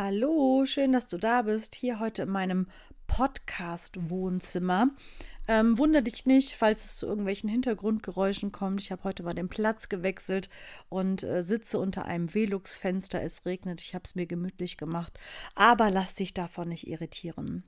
Hallo, schön, dass du da bist, hier heute in meinem Podcast-Wohnzimmer. Ähm, wunder dich nicht, falls es zu irgendwelchen Hintergrundgeräuschen kommt. Ich habe heute mal den Platz gewechselt und äh, sitze unter einem Velux-Fenster. Es regnet, ich habe es mir gemütlich gemacht. Aber lass dich davon nicht irritieren.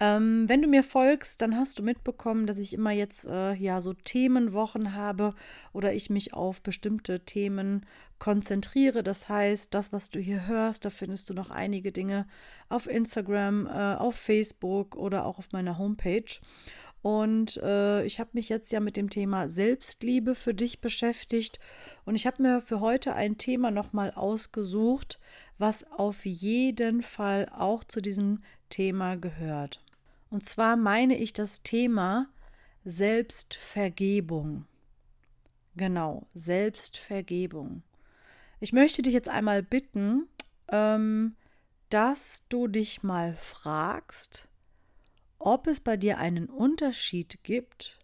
Ähm, wenn du mir folgst, dann hast du mitbekommen, dass ich immer jetzt äh, ja so Themenwochen habe oder ich mich auf bestimmte Themen konzentriere. Das heißt, das, was du hier hörst, da findest du noch einige Dinge auf Instagram, äh, auf Facebook oder auch auf meiner Homepage. Und äh, ich habe mich jetzt ja mit dem Thema Selbstliebe für dich beschäftigt. Und ich habe mir für heute ein Thema nochmal ausgesucht, was auf jeden Fall auch zu diesem Thema gehört. Und zwar meine ich das Thema Selbstvergebung. Genau, Selbstvergebung. Ich möchte dich jetzt einmal bitten, ähm, dass du dich mal fragst, ob es bei dir einen Unterschied gibt,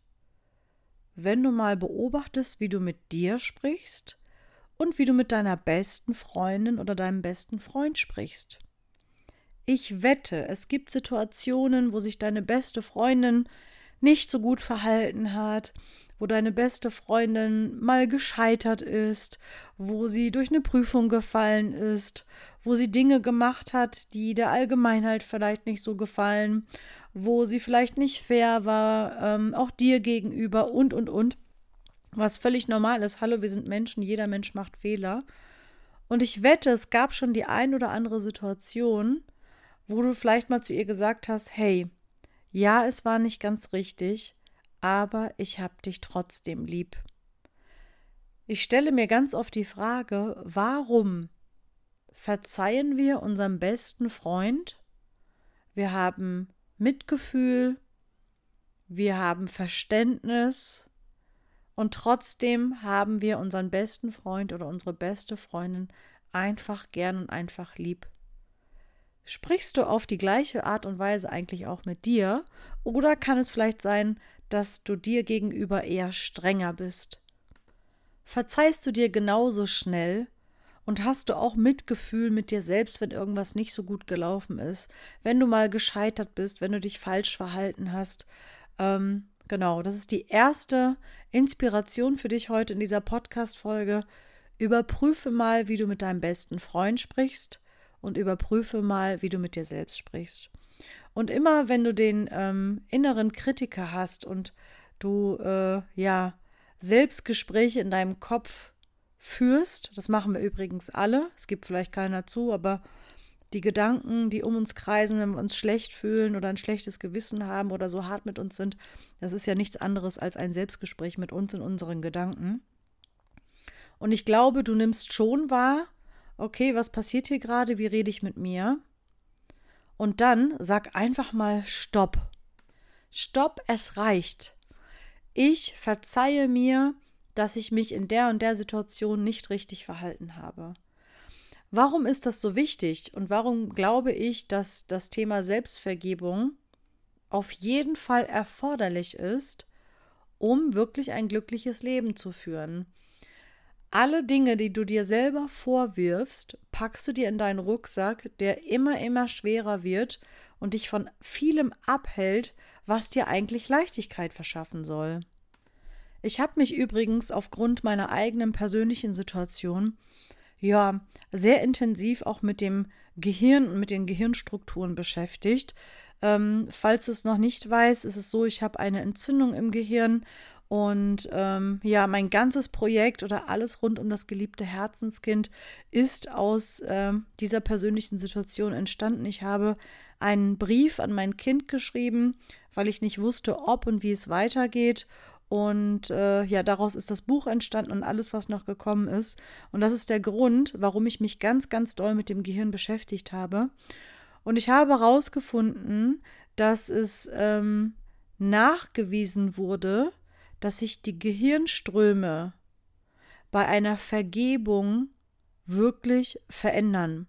wenn du mal beobachtest, wie du mit dir sprichst und wie du mit deiner besten Freundin oder deinem besten Freund sprichst. Ich wette, es gibt Situationen, wo sich deine beste Freundin nicht so gut verhalten hat, wo deine beste Freundin mal gescheitert ist, wo sie durch eine Prüfung gefallen ist, wo sie Dinge gemacht hat, die der Allgemeinheit vielleicht nicht so gefallen, wo sie vielleicht nicht fair war, ähm, auch dir gegenüber und, und, und. Was völlig normal ist. Hallo, wir sind Menschen, jeder Mensch macht Fehler. Und ich wette, es gab schon die ein oder andere Situation, wo du vielleicht mal zu ihr gesagt hast, hey, ja, es war nicht ganz richtig, aber ich hab dich trotzdem lieb. Ich stelle mir ganz oft die Frage, warum verzeihen wir unserem besten Freund? Wir haben Mitgefühl, wir haben Verständnis und trotzdem haben wir unseren besten Freund oder unsere beste Freundin einfach gern und einfach lieb. Sprichst du auf die gleiche Art und Weise eigentlich auch mit dir? Oder kann es vielleicht sein, dass du dir gegenüber eher strenger bist? Verzeihst du dir genauso schnell? Und hast du auch Mitgefühl mit dir selbst, wenn irgendwas nicht so gut gelaufen ist? Wenn du mal gescheitert bist, wenn du dich falsch verhalten hast? Ähm, genau, das ist die erste Inspiration für dich heute in dieser Podcast-Folge. Überprüfe mal, wie du mit deinem besten Freund sprichst und überprüfe mal, wie du mit dir selbst sprichst. Und immer, wenn du den ähm, inneren Kritiker hast und du äh, ja Selbstgespräche in deinem Kopf führst, das machen wir übrigens alle, es gibt vielleicht keiner zu, aber die Gedanken, die um uns kreisen, wenn wir uns schlecht fühlen oder ein schlechtes Gewissen haben oder so hart mit uns sind, das ist ja nichts anderes als ein Selbstgespräch mit uns in unseren Gedanken. Und ich glaube, du nimmst schon wahr, okay, was passiert hier gerade, wie rede ich mit mir? Und dann sag einfach mal Stopp. Stopp, es reicht. Ich verzeihe mir, dass ich mich in der und der Situation nicht richtig verhalten habe. Warum ist das so wichtig und warum glaube ich, dass das Thema Selbstvergebung auf jeden Fall erforderlich ist, um wirklich ein glückliches Leben zu führen? Alle Dinge, die du dir selber vorwirfst, packst du dir in deinen Rucksack, der immer, immer schwerer wird und dich von vielem abhält, was dir eigentlich Leichtigkeit verschaffen soll. Ich habe mich übrigens aufgrund meiner eigenen persönlichen Situation ja sehr intensiv auch mit dem Gehirn und mit den Gehirnstrukturen beschäftigt. Ähm, falls du es noch nicht weißt, ist es so, ich habe eine Entzündung im Gehirn und ähm, ja, mein ganzes Projekt oder alles rund um das geliebte Herzenskind ist aus ähm, dieser persönlichen Situation entstanden. Ich habe einen Brief an mein Kind geschrieben, weil ich nicht wusste, ob und wie es weitergeht. Und äh, ja, daraus ist das Buch entstanden und alles, was noch gekommen ist. Und das ist der Grund, warum ich mich ganz, ganz doll mit dem Gehirn beschäftigt habe. Und ich habe herausgefunden, dass es ähm, nachgewiesen wurde, dass sich die Gehirnströme bei einer Vergebung wirklich verändern.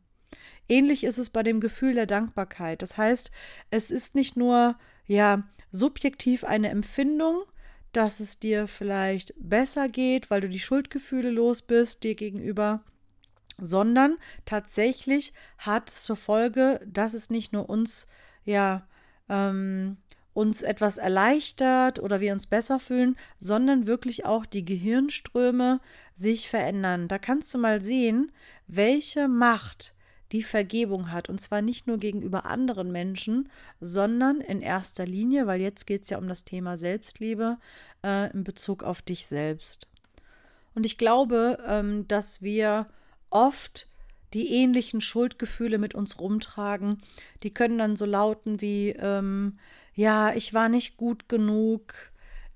Ähnlich ist es bei dem Gefühl der Dankbarkeit. Das heißt, es ist nicht nur ja subjektiv eine Empfindung, dass es dir vielleicht besser geht, weil du die Schuldgefühle los bist dir gegenüber, sondern tatsächlich hat es zur Folge, dass es nicht nur uns ja ähm, uns etwas erleichtert oder wir uns besser fühlen, sondern wirklich auch die Gehirnströme sich verändern. Da kannst du mal sehen, welche Macht die Vergebung hat. Und zwar nicht nur gegenüber anderen Menschen, sondern in erster Linie, weil jetzt geht es ja um das Thema Selbstliebe äh, in Bezug auf dich selbst. Und ich glaube, ähm, dass wir oft die ähnlichen Schuldgefühle mit uns rumtragen. Die können dann so lauten wie, ähm, ja, ich war nicht gut genug,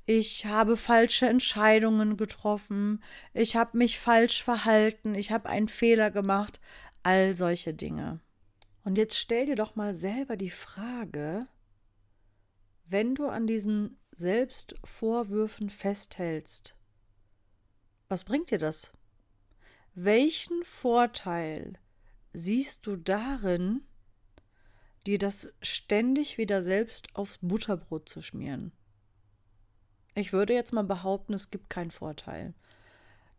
ich habe falsche Entscheidungen getroffen, ich habe mich falsch verhalten, ich habe einen Fehler gemacht, all solche Dinge. Und jetzt stell dir doch mal selber die Frage, wenn du an diesen Selbstvorwürfen festhältst, was bringt dir das? Welchen Vorteil siehst du darin, dir das ständig wieder selbst aufs Butterbrot zu schmieren. Ich würde jetzt mal behaupten, es gibt keinen Vorteil.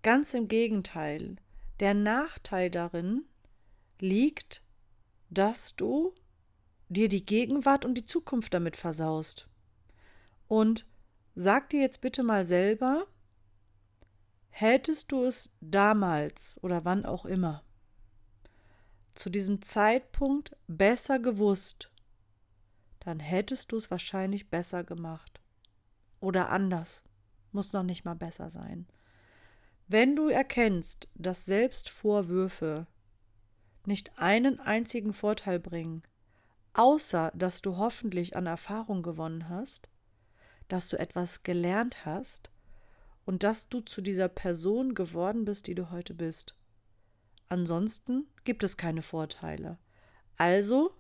Ganz im Gegenteil, der Nachteil darin liegt, dass du dir die Gegenwart und die Zukunft damit versaust. Und sag dir jetzt bitte mal selber, hättest du es damals oder wann auch immer zu diesem Zeitpunkt besser gewusst, dann hättest du es wahrscheinlich besser gemacht. Oder anders. Muss noch nicht mal besser sein. Wenn du erkennst, dass Selbstvorwürfe nicht einen einzigen Vorteil bringen, außer dass du hoffentlich an Erfahrung gewonnen hast, dass du etwas gelernt hast und dass du zu dieser Person geworden bist, die du heute bist, Ansonsten gibt es keine Vorteile. Also,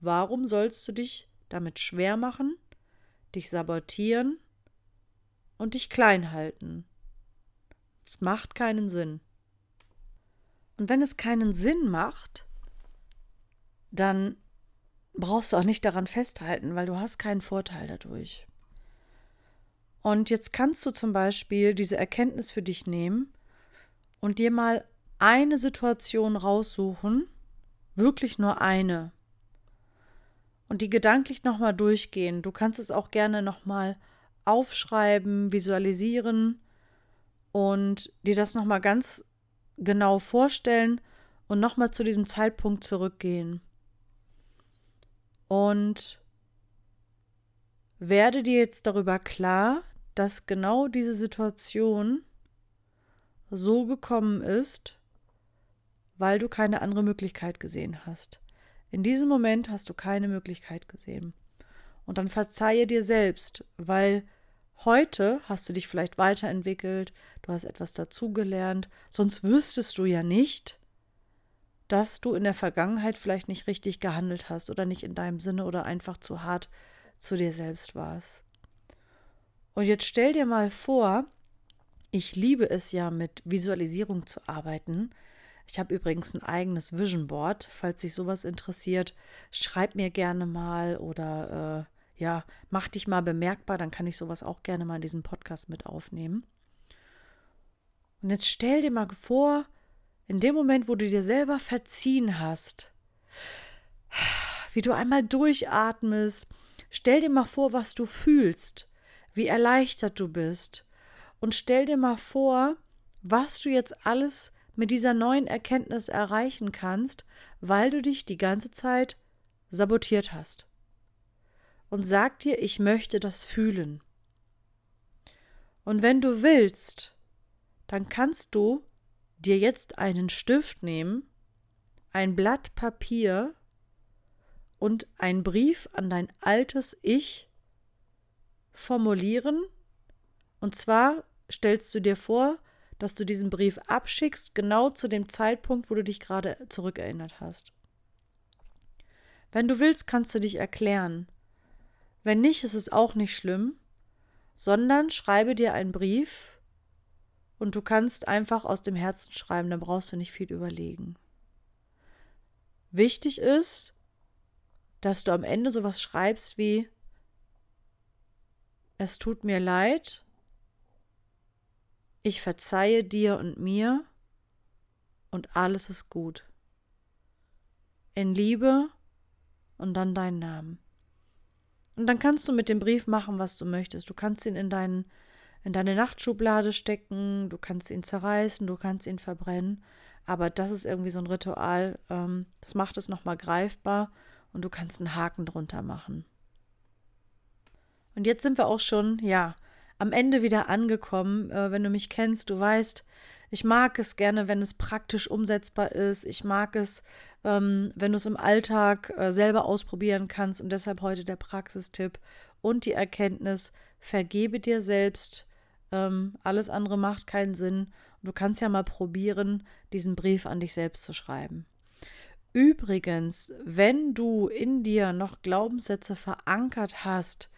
warum sollst du dich damit schwer machen, dich sabotieren und dich klein halten? Es macht keinen Sinn. Und wenn es keinen Sinn macht, dann brauchst du auch nicht daran festhalten, weil du hast keinen Vorteil dadurch. Und jetzt kannst du zum Beispiel diese Erkenntnis für dich nehmen und dir mal eine Situation raussuchen, wirklich nur eine, und die gedanklich nochmal durchgehen. Du kannst es auch gerne nochmal aufschreiben, visualisieren und dir das nochmal ganz genau vorstellen und nochmal zu diesem Zeitpunkt zurückgehen. Und werde dir jetzt darüber klar, dass genau diese Situation so gekommen ist, weil du keine andere Möglichkeit gesehen hast. In diesem Moment hast du keine Möglichkeit gesehen. Und dann verzeihe dir selbst, weil heute hast du dich vielleicht weiterentwickelt, du hast etwas dazugelernt, sonst wüsstest du ja nicht, dass du in der Vergangenheit vielleicht nicht richtig gehandelt hast oder nicht in deinem Sinne oder einfach zu hart zu dir selbst warst. Und jetzt stell dir mal vor, ich liebe es ja mit Visualisierung zu arbeiten, ich habe übrigens ein eigenes Vision Board. Falls sich sowas interessiert, schreib mir gerne mal oder äh, ja, mach dich mal bemerkbar, dann kann ich sowas auch gerne mal in diesem Podcast mit aufnehmen. Und jetzt stell dir mal vor, in dem Moment, wo du dir selber verziehen hast, wie du einmal durchatmest, stell dir mal vor, was du fühlst, wie erleichtert du bist. Und stell dir mal vor, was du jetzt alles mit dieser neuen Erkenntnis erreichen kannst, weil du dich die ganze Zeit sabotiert hast. Und sag dir, ich möchte das fühlen. Und wenn du willst, dann kannst du dir jetzt einen Stift nehmen, ein Blatt Papier und einen Brief an dein altes Ich formulieren. Und zwar stellst du dir vor, dass du diesen Brief abschickst, genau zu dem Zeitpunkt, wo du dich gerade zurückerinnert hast. Wenn du willst, kannst du dich erklären. Wenn nicht, ist es auch nicht schlimm, sondern schreibe dir einen Brief und du kannst einfach aus dem Herzen schreiben, da brauchst du nicht viel überlegen. Wichtig ist, dass du am Ende sowas schreibst wie Es tut mir leid, ich verzeihe dir und mir und alles ist gut. In Liebe und dann deinen Namen. Und dann kannst du mit dem Brief machen, was du möchtest. Du kannst ihn in deinen in deine Nachtschublade stecken, du kannst ihn zerreißen, du kannst ihn verbrennen. Aber das ist irgendwie so ein Ritual, ähm, das macht es nochmal greifbar und du kannst einen Haken drunter machen. Und jetzt sind wir auch schon, ja, am Ende wieder angekommen. Äh, wenn du mich kennst, du weißt, ich mag es gerne, wenn es praktisch umsetzbar ist. Ich mag es, ähm, wenn du es im Alltag äh, selber ausprobieren kannst. Und deshalb heute der Praxistipp und die Erkenntnis, vergebe dir selbst, ähm, alles andere macht keinen Sinn. du kannst ja mal probieren, diesen Brief an dich selbst zu schreiben. Übrigens, wenn du in dir noch Glaubenssätze verankert hast,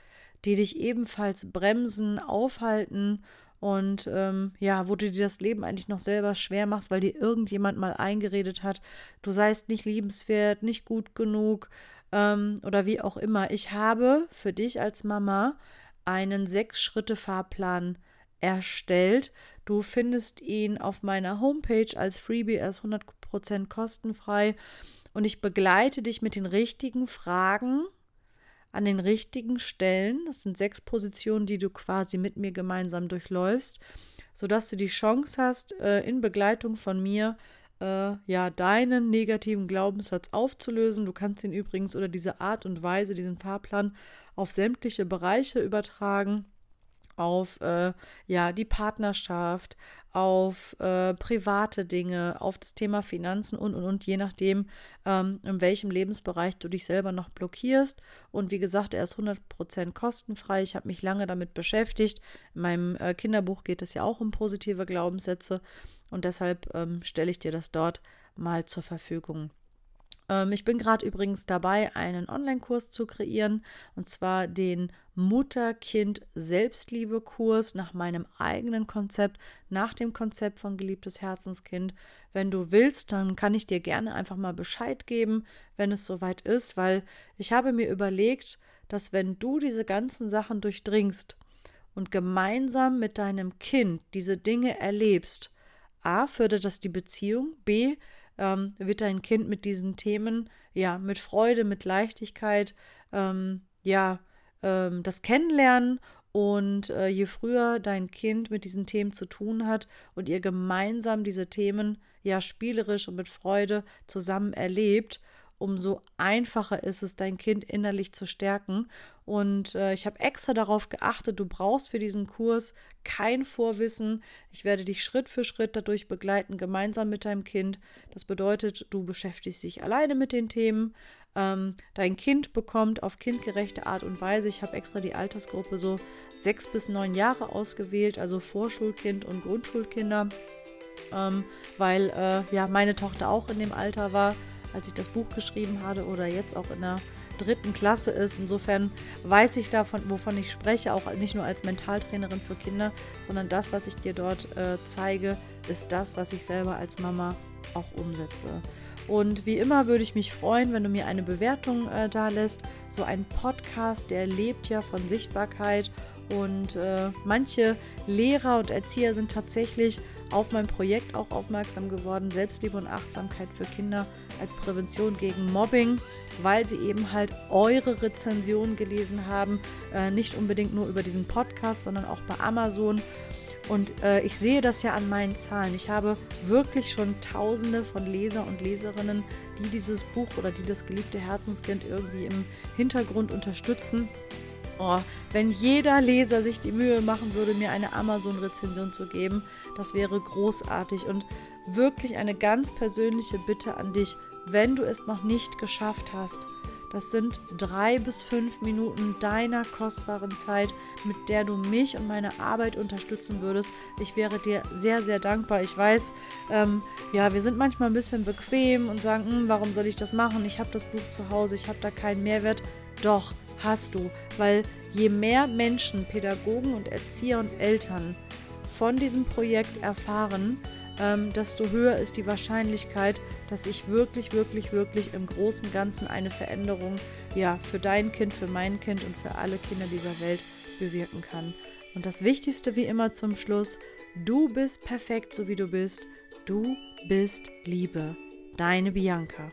die dich ebenfalls bremsen, aufhalten und ähm, ja, wo du dir das Leben eigentlich noch selber schwer machst, weil dir irgendjemand mal eingeredet hat, du seist nicht liebenswert, nicht gut genug ähm, oder wie auch immer. Ich habe für dich als Mama einen Sechs-Schritte-Fahrplan erstellt. Du findest ihn auf meiner Homepage als Freebie, er ist 100% kostenfrei und ich begleite dich mit den richtigen Fragen an den richtigen Stellen. Das sind sechs Positionen, die du quasi mit mir gemeinsam durchläufst, sodass du die Chance hast, äh, in Begleitung von mir äh, ja deinen negativen Glaubenssatz aufzulösen. Du kannst ihn übrigens oder diese Art und Weise, diesen Fahrplan auf sämtliche Bereiche übertragen auf äh, ja die Partnerschaft, auf äh, private Dinge, auf das Thema Finanzen und und und je nachdem, ähm, in welchem Lebensbereich du dich selber noch blockierst. Und wie gesagt, er ist 100% kostenfrei. Ich habe mich lange damit beschäftigt. In meinem äh, Kinderbuch geht es ja auch um positive Glaubenssätze und deshalb ähm, stelle ich dir das dort mal zur Verfügung. Ähm, ich bin gerade übrigens dabei, einen Online-Kurs zu kreieren, und zwar den Mutter-Kind-Selbstliebe-Kurs nach meinem eigenen Konzept, nach dem Konzept von geliebtes Herzenskind. Wenn du willst, dann kann ich dir gerne einfach mal Bescheid geben, wenn es soweit ist, weil ich habe mir überlegt, dass wenn du diese ganzen Sachen durchdringst und gemeinsam mit deinem Kind diese Dinge erlebst, a, fördert das die Beziehung, b, ähm, wird dein Kind mit diesen Themen ja mit Freude, mit Leichtigkeit ähm, ja ähm, das kennenlernen. Und äh, je früher dein Kind mit diesen Themen zu tun hat und ihr gemeinsam diese Themen ja spielerisch und mit Freude zusammen erlebt, umso einfacher ist es, dein Kind innerlich zu stärken. Und äh, ich habe extra darauf geachtet, du brauchst für diesen Kurs kein Vorwissen. Ich werde dich Schritt für Schritt dadurch begleiten, gemeinsam mit deinem Kind. Das bedeutet, du beschäftigst dich alleine mit den Themen. Ähm, dein Kind bekommt auf kindgerechte Art und Weise, ich habe extra die Altersgruppe so sechs bis neun Jahre ausgewählt, also Vorschulkind und Grundschulkinder, ähm, weil äh, ja meine Tochter auch in dem Alter war als ich das Buch geschrieben habe oder jetzt auch in der dritten Klasse ist. Insofern weiß ich davon, wovon ich spreche, auch nicht nur als Mentaltrainerin für Kinder, sondern das, was ich dir dort äh, zeige, ist das, was ich selber als Mama auch umsetze. Und wie immer würde ich mich freuen, wenn du mir eine Bewertung äh, da lässt. So ein Podcast, der lebt ja von Sichtbarkeit und äh, manche Lehrer und Erzieher sind tatsächlich auf mein Projekt auch aufmerksam geworden, Selbstliebe und Achtsamkeit für Kinder als Prävention gegen Mobbing, weil sie eben halt eure Rezensionen gelesen haben, äh, nicht unbedingt nur über diesen Podcast, sondern auch bei Amazon. Und äh, ich sehe das ja an meinen Zahlen. Ich habe wirklich schon Tausende von Leser und Leserinnen, die dieses Buch oder die das geliebte Herzenskind irgendwie im Hintergrund unterstützen. Oh, wenn jeder Leser sich die Mühe machen würde, mir eine Amazon-Rezension zu geben, das wäre großartig und wirklich eine ganz persönliche Bitte an dich, wenn du es noch nicht geschafft hast. Das sind drei bis fünf Minuten deiner kostbaren Zeit, mit der du mich und meine Arbeit unterstützen würdest. Ich wäre dir sehr, sehr dankbar. Ich weiß, ähm, ja, wir sind manchmal ein bisschen bequem und sagen, hm, warum soll ich das machen? Ich habe das Buch zu Hause, ich habe da keinen Mehrwert. Doch, hast du, weil je mehr Menschen, Pädagogen und Erzieher und Eltern von diesem Projekt erfahren, ähm, desto höher ist die Wahrscheinlichkeit, dass ich wirklich, wirklich, wirklich im Großen Ganzen eine Veränderung ja, für dein Kind, für mein Kind und für alle Kinder dieser Welt bewirken kann. Und das Wichtigste wie immer zum Schluss, du bist perfekt, so wie du bist. Du bist Liebe. Deine Bianca.